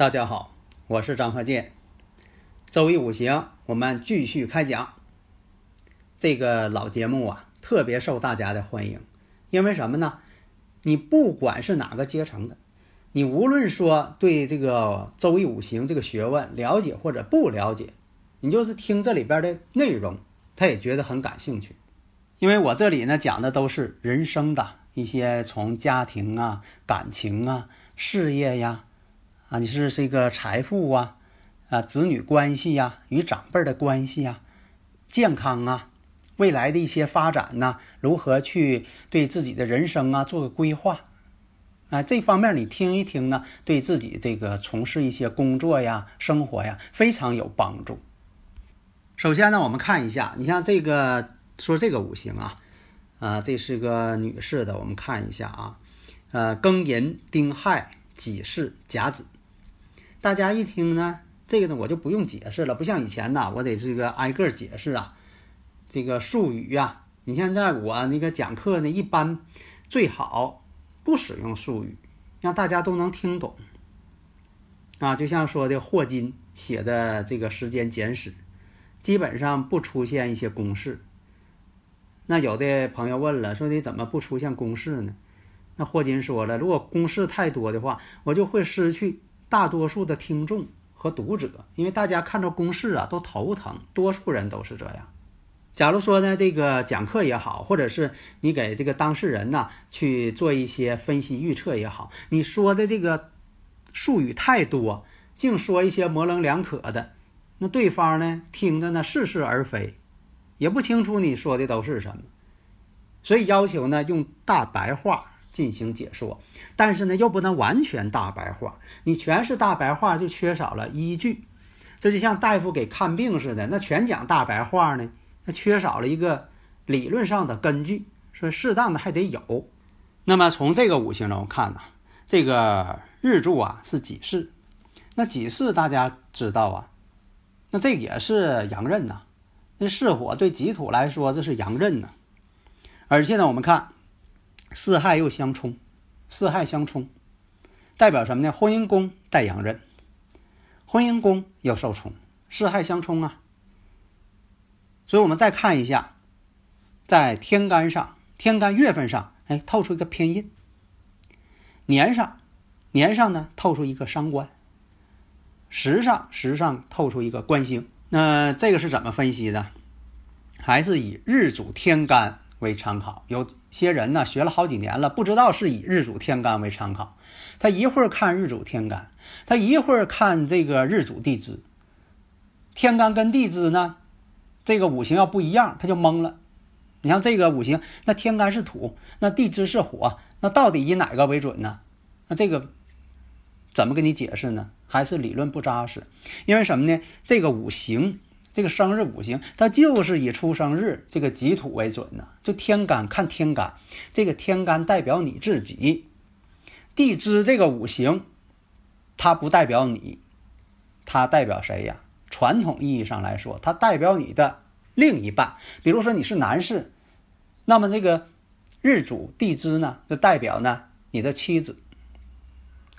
大家好，我是张鹤剑。周易五行，我们继续开讲。这个老节目啊，特别受大家的欢迎，因为什么呢？你不管是哪个阶层的，你无论说对这个周易五行这个学问了解或者不了解，你就是听这里边的内容，他也觉得很感兴趣。因为我这里呢讲的都是人生的一些从家庭啊、感情啊、事业呀。啊，你是这个财富啊，啊，子女关系呀，与长辈的关系呀，健康啊，未来的一些发展呐，如何去对自己的人生啊做个规划啊？这方面你听一听呢，对自己这个从事一些工作呀、生活呀非常有帮助。首先呢，我们看一下，你像这个说这个五行啊，啊，这是个女士的，我们看一下啊，呃，庚寅、丁亥、己巳、甲子。大家一听呢，这个呢我就不用解释了，不像以前呐，我得这个挨个解释啊，这个术语呀。你现在我那个讲课呢，一般最好不使用术语，让大家都能听懂。啊，就像说的霍金写的这个《时间简史》，基本上不出现一些公式。那有的朋友问了，说你怎么不出现公式呢？那霍金说了，如果公式太多的话，我就会失去。大多数的听众和读者，因为大家看到公式啊都头疼，多数人都是这样。假如说呢，这个讲课也好，或者是你给这个当事人呢去做一些分析预测也好，你说的这个术语太多，净说一些模棱两可的，那对方呢听着呢似是而非，也不清楚你说的都是什么，所以要求呢用大白话。进行解说，但是呢，又不能完全大白话。你全是大白话，就缺少了依据。这就像大夫给看病似的，那全讲大白话呢，那缺少了一个理论上的根据。说适当的还得有。那么从这个五行中看呢，这个日柱啊是己巳，那己巳大家知道啊，那这也是阳刃呐。那巳火对己土来说，这是阳刃呐。而且呢，我们看。四害又相冲，四害相冲，代表什么呢？婚姻宫带阳刃，婚姻宫又受冲，四害相冲啊。所以我们再看一下，在天干上，天干月份上，哎，透出一个偏印；年上，年上呢透出一个伤官；时上，时上透出一个官星。那这个是怎么分析的？还是以日主天干为参考？有。些人呢学了好几年了，不知道是以日主天干为参考。他一会儿看日主天干，他一会儿看这个日主地支。天干跟地支呢，这个五行要不一样，他就懵了。你像这个五行，那天干是土，那地支是火，那到底以哪个为准呢？那这个怎么跟你解释呢？还是理论不扎实？因为什么呢？这个五行。这个生日五行，它就是以出生日这个己土为准呢。就天干看天干，这个天干代表你自己；地支这个五行，它不代表你，它代表谁呀？传统意义上来说，它代表你的另一半。比如说你是男士，那么这个日主地支呢，就代表呢你的妻子。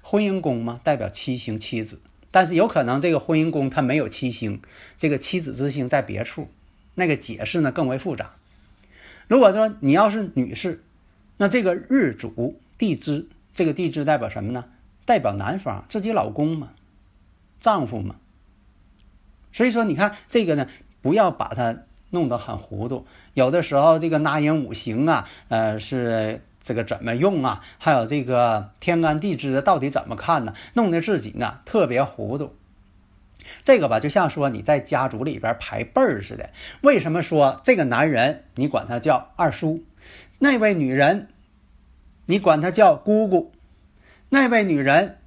婚姻宫嘛，代表妻星妻子。但是有可能这个婚姻宫它没有七星，这个妻子之星在别处，那个解释呢更为复杂。如果说你要是女士，那这个日主地支，这个地支代表什么呢？代表男方自己老公嘛，丈夫嘛。所以说你看这个呢，不要把它弄得很糊涂。有的时候这个纳音五行啊，呃是。这个怎么用啊？还有这个天干地支到底怎么看呢？弄得自己呢特别糊涂。这个吧，就像说你在家族里边排辈儿似的。为什么说这个男人你管他叫二叔，那位女人你管他叫姑姑，那位女人，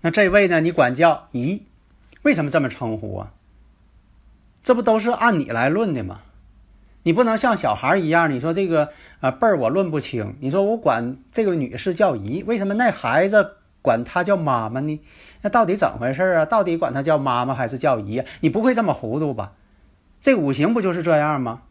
那这位呢你管叫姨？为什么这么称呼啊？这不都是按你来论的吗？你不能像小孩一样，你说这个啊辈儿我论不清。你说我管这个女士叫姨，为什么那孩子管她叫妈妈呢？那到底怎么回事啊？到底管她叫妈妈还是叫姨？你不会这么糊涂吧？这五行不就是这样吗？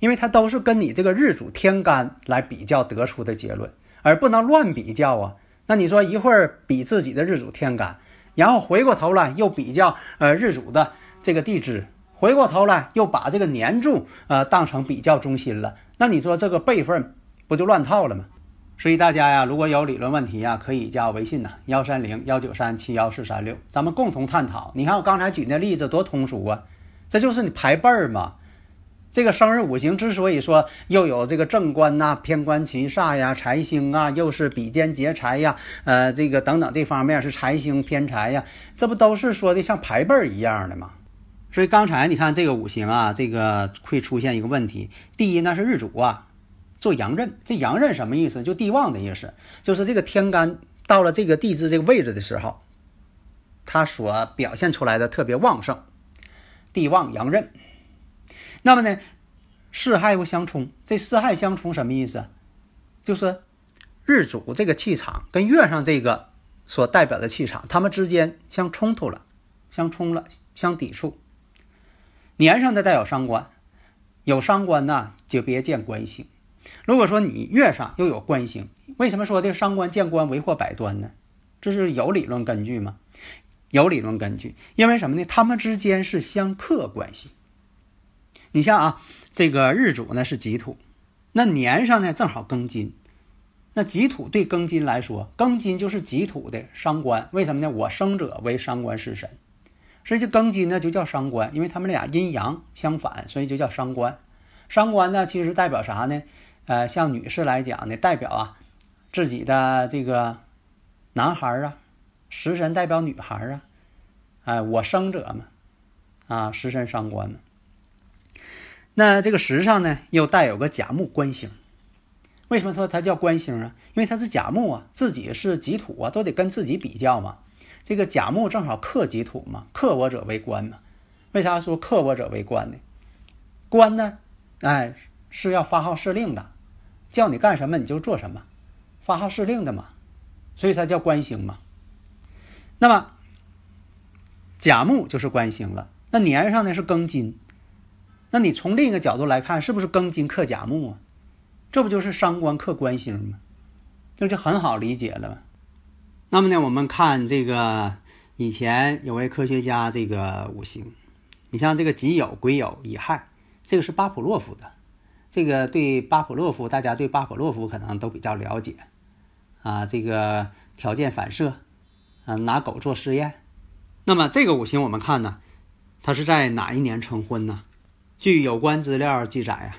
因为它都是跟你这个日主天干来比较得出的结论，而不能乱比较啊。那你说一会儿比自己的日主天干，然后回过头来又比较呃日主的这个地支。回过头来又把这个年柱呃当成比较中心了，那你说这个辈分不就乱套了吗？所以大家呀，如果有理论问题呀，可以加我微信呐，幺三零幺九三七幺四三六，咱们共同探讨。你看我刚才举那例子多通俗啊，这就是你排辈儿嘛。这个生日五行之所以说又有这个正官呐、偏官七煞呀、财星啊，又是比肩劫财呀，呃，这个等等这方面是财星偏财呀，这不都是说的像排辈儿一样的吗？所以刚才你看这个五行啊，这个会出现一个问题。第一呢是日主啊，做阳刃。这阳刃什么意思？就地旺的意思。就是这个天干到了这个地支这个位置的时候，它所表现出来的特别旺盛，地旺阳刃。那么呢，四害又相冲。这四害相冲什么意思？就是日主这个气场跟月上这个所代表的气场，它们之间相冲突了，相冲了，相抵触。年上的带有伤官，有伤官呢就别见官星。如果说你月上又有官星，为什么说的伤官见官为祸百端呢？这是有理论根据吗？有理论根据，因为什么呢？他们之间是相克关系。你像啊，这个日主呢是己土，那年上呢正好庚金，那己土对庚金来说，庚金就是己土的伤官。为什么呢？我生者为伤官食神。所以这庚金呢就叫伤官，因为他们俩阴阳相反，所以就叫伤官。伤官呢其实代表啥呢？呃，像女士来讲呢，代表啊自己的这个男孩啊，食神代表女孩啊，哎，我生者嘛，啊，食神伤官嘛。那这个时上呢又带有个甲木官星，为什么说它叫官星啊？因为它是甲木啊，自己是己土啊，都得跟自己比较嘛。这个甲木正好克己土嘛，克我者为官嘛。为啥说克我者为官呢？官呢，哎，是要发号施令的，叫你干什么你就做什么，发号施令的嘛。所以它叫官星嘛。那么甲木就是官星了。那年上呢是庚金，那你从另一个角度来看，是不是庚金克甲木啊？这不就是伤官克官星吗？这就很好理解了。那么呢，我们看这个以前有位科学家，这个五行，你像这个己酉、癸酉、乙亥，这个是巴甫洛夫的。这个对巴甫洛夫，大家对巴甫洛夫可能都比较了解啊。这个条件反射啊，拿狗做实验。那么这个五行我们看呢，他是在哪一年成婚呢？据有关资料记载啊，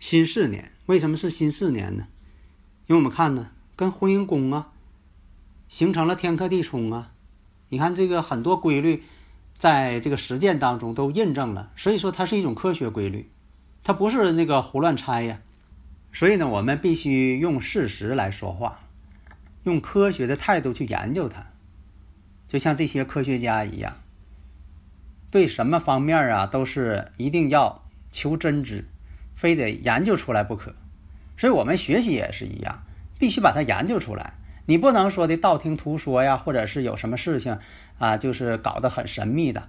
辛巳年。为什么是辛巳年呢？因为我们看呢，跟婚姻宫啊。形成了天克地冲啊！你看这个很多规律，在这个实践当中都印证了，所以说它是一种科学规律，它不是那个胡乱猜呀。所以呢，我们必须用事实来说话，用科学的态度去研究它，就像这些科学家一样，对什么方面啊都是一定要求真知，非得研究出来不可。所以我们学习也是一样，必须把它研究出来。你不能说的道听途说呀，或者是有什么事情啊，就是搞得很神秘的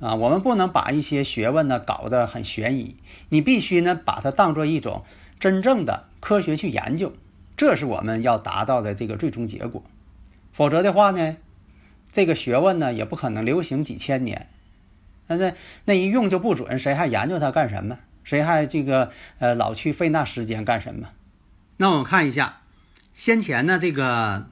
啊。我们不能把一些学问呢搞得很悬疑，你必须呢把它当做一种真正的科学去研究，这是我们要达到的这个最终结果。否则的话呢，这个学问呢也不可能流行几千年，那那那一用就不准，谁还研究它干什么？谁还这个呃老去费那时间干什么？那我们看一下。先前呢，这个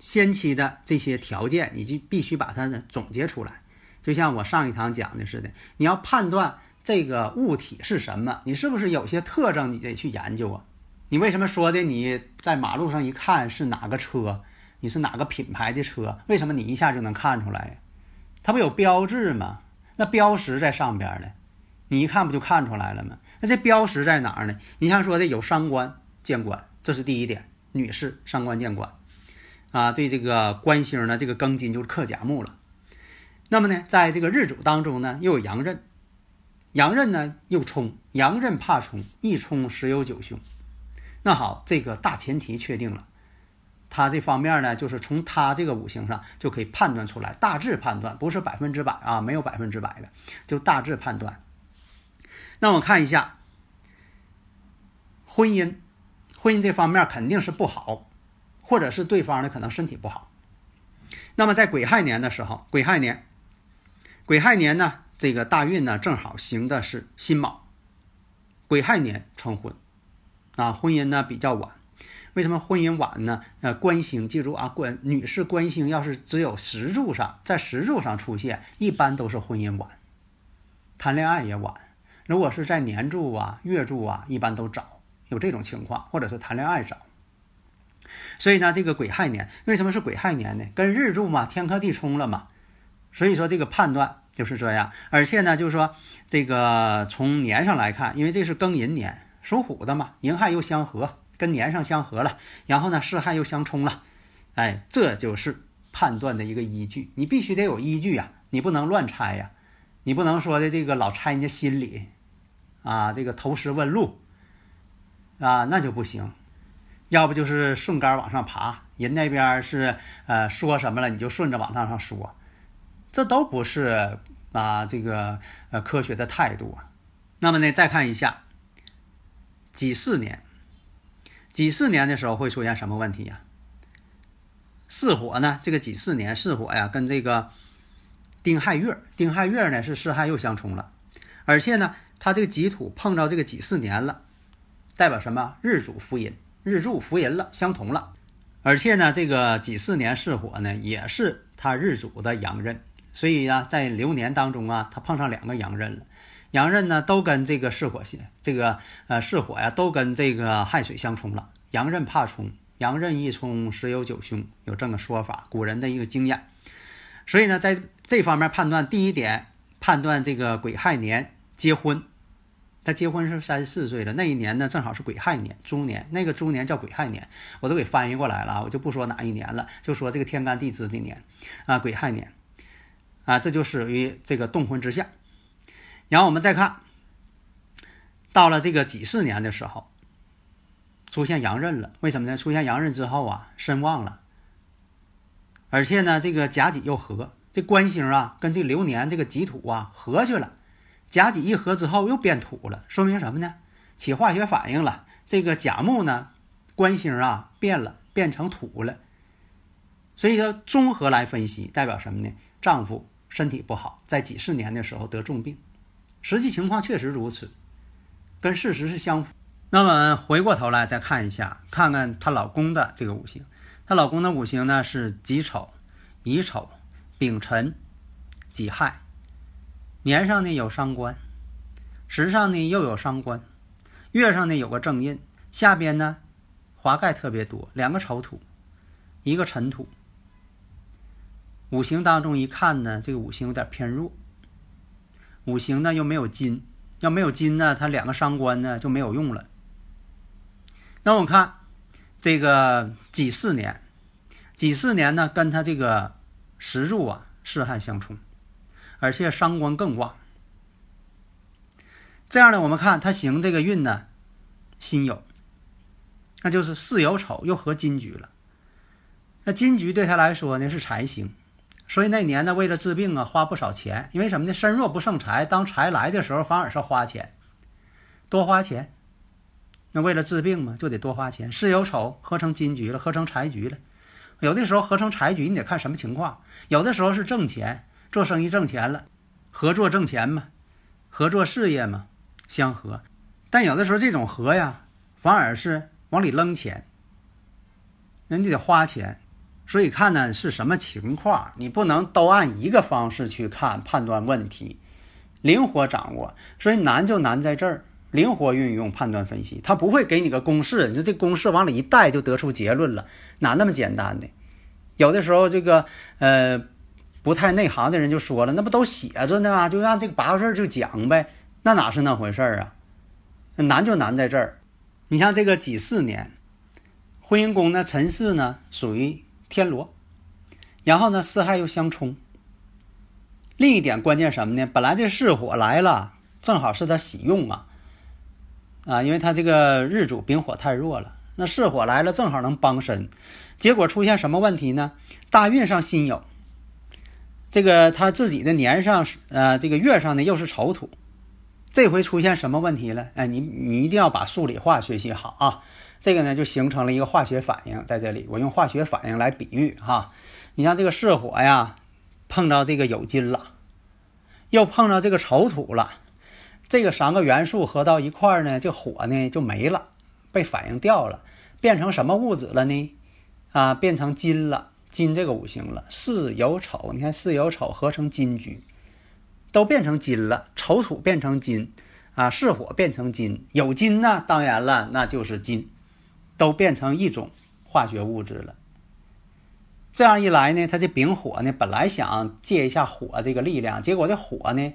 先期的这些条件，你就必须把它呢总结出来。就像我上一堂讲的似的，你要判断这个物体是什么，你是不是有些特征，你得去研究啊。你为什么说的？你在马路上一看是哪个车，你是哪个品牌的车，为什么你一下就能看出来？它不有标志吗？那标识在上边呢，你一看不就看出来了吗？那这标识在哪儿呢？你像说的有伤官见官，这是第一点，女士伤官见官，啊，对这个官星呢，这个庚金就是克甲木了。那么呢，在这个日主当中呢，又有阳刃，阳刃呢又冲，阳刃怕冲，一冲十有九凶。那好，这个大前提确定了，他这方面呢，就是从他这个五行上就可以判断出来，大致判断，不是百分之百啊，没有百分之百的，就大致判断。那我看一下婚姻，婚姻这方面肯定是不好，或者是对方呢可能身体不好。那么在癸亥年的时候，癸亥年，癸亥年呢，这个大运呢正好行的是辛卯，癸亥年成婚，啊，婚姻呢比较晚。为什么婚姻晚呢？呃，官星，记住啊，官女士官星要是只有石柱上，在石柱上出现，一般都是婚姻晚，谈恋爱也晚。如果是在年柱啊、月柱啊，一般都早，有这种情况，或者是谈恋爱早。所以呢，这个癸亥年为什么是癸亥年呢？跟日柱嘛，天克地冲了嘛。所以说这个判断就是这样。而且呢，就是说这个从年上来看，因为这是庚寅年，属虎的嘛，寅亥又相合，跟年上相合了，然后呢，巳亥又相冲了，哎，这就是判断的一个依据。你必须得有依据呀，你不能乱猜呀。你不能说的这个老猜人家心里，啊，这个投石问路，啊，那就不行。要不就是顺杆往上爬，人那边是呃说什么了，你就顺着往上上说，这都不是啊这个呃科学的态度啊。那么呢，再看一下己巳年，己巳年的时候会出现什么问题呀？巳火呢？这个己巳年巳火呀，跟这个。丁亥月，丁亥月呢是巳亥又相冲了，而且呢，它这个己土碰到这个己巳年了，代表什么？日主福银，日柱福银了，相同了。而且呢，这个己巳年巳火呢，也是它日主的阳刃，所以呢，在流年当中啊，它碰上两个阳刃了。阳刃呢，都跟这个巳火相，这个呃巳火呀，都跟这个亥水相冲了。阳刃怕冲，阳刃一冲十有九凶，有这么说法，古人的一个经验。所以呢，在这方面判断，第一点判断这个癸亥年结婚，他结婚是三十四岁了，那一年呢正好是癸亥年，猪年，那个猪年叫癸亥年，我都给翻译过来了，我就不说哪一年了，就说这个天干地支的年啊，癸亥年啊，这就属于这个动婚之象。然后我们再看，到了这个己巳年的时候，出现阳刃了，为什么呢？出现阳刃之后啊，身旺了。而且呢，这个甲己又合，这官星啊，跟这流年这个己土啊合去了，甲己一合之后又变土了，说明什么呢？起化学反应了。这个甲木呢，官星啊变了，变成土了。所以说综合来分析，代表什么呢？丈夫身体不好，在几十年的时候得重病，实际情况确实如此，跟事实是相符。那么回过头来再看一下，看看她老公的这个五行。她老公的五行呢是己丑、乙丑、丙辰、己亥，年上呢有伤官，时上呢又有伤官，月上呢有个正印，下边呢华盖特别多，两个丑土，一个辰土。五行当中一看呢，这个五行有点偏弱，五行呢又没有金，要没有金呢，它两个伤官呢就没有用了。那我看。这个己巳年，己巳年呢，跟他这个时柱啊，是亥相冲，而且伤官更旺。这样呢，我们看他行这个运呢，辛酉，那就是巳酉丑又合金局了。那金局对他来说呢是财星，所以那年呢，为了治病啊，花不少钱。因为什么呢？身弱不胜财，当财来的时候，反而是花钱，多花钱。那为了治病嘛，就得多花钱。巳酉丑合成金局了，合成财局了。有的时候合成财局，你得看什么情况。有的时候是挣钱，做生意挣钱了，合作挣钱嘛，合作事业嘛，相合。但有的时候这种合呀，反而是往里扔钱，人家得花钱。所以看呢是什么情况，你不能都按一个方式去看判断问题，灵活掌握。所以难就难在这儿。灵活运用判断分析，他不会给你个公式，你说这公式往里一带就得出结论了，哪那么简单的？有的时候这个呃不太内行的人就说了，那不都写着呢吗？就按这个八个字就讲呗，那哪是那回事儿啊？难就难在这儿。你像这个己巳年，婚姻宫呢，辰巳呢属于天罗，然后呢四害又相冲。另一点关键什么呢？本来这巳火来了，正好是他喜用啊，啊，因为他这个日主丙火太弱了，那巳火来了正好能帮身。结果出现什么问题呢？大运上辛酉。这个他自己的年上呃，这个月上呢又是丑土，这回出现什么问题了？哎，你你一定要把数理化学习好啊！这个呢就形成了一个化学反应，在这里我用化学反应来比喻哈。你像这个巳火呀，碰到这个酉金了，又碰到这个丑土了，这个三个元素合到一块儿呢，这火呢就没了，被反应掉了，变成什么物质了呢？啊，变成金了。金这个五行了，巳酉丑，你看巳酉丑合成金局，都变成金了。丑土变成金，啊，巳火变成金，有金呢，当然了，那就是金，都变成一种化学物质了。这样一来呢，他这丙火呢，本来想借一下火这个力量，结果这火呢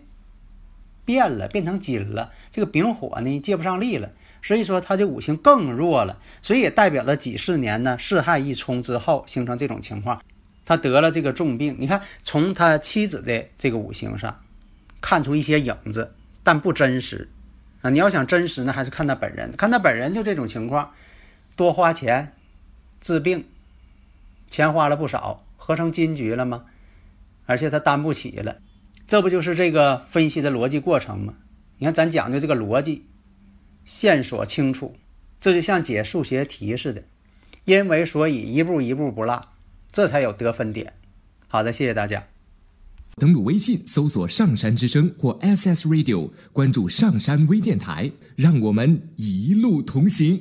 变了，变成金了，这个丙火呢借不上力了。所以说，他这五行更弱了，所以也代表了几十年呢，四害一冲之后形成这种情况，他得了这个重病。你看，从他妻子的这个五行上看出一些影子，但不真实啊。你要想真实呢，还是看他本人，看他本人就这种情况，多花钱治病，钱花了不少，合成金局了吗？而且他担不起了，这不就是这个分析的逻辑过程吗？你看，咱讲究这个逻辑。线索清楚，这就像解数学题似的，因为所以一步一步不落，这才有得分点。好的，谢谢大家。登录微信搜索“上山之声”或 “SS Radio”，关注上山微电台，让我们一路同行。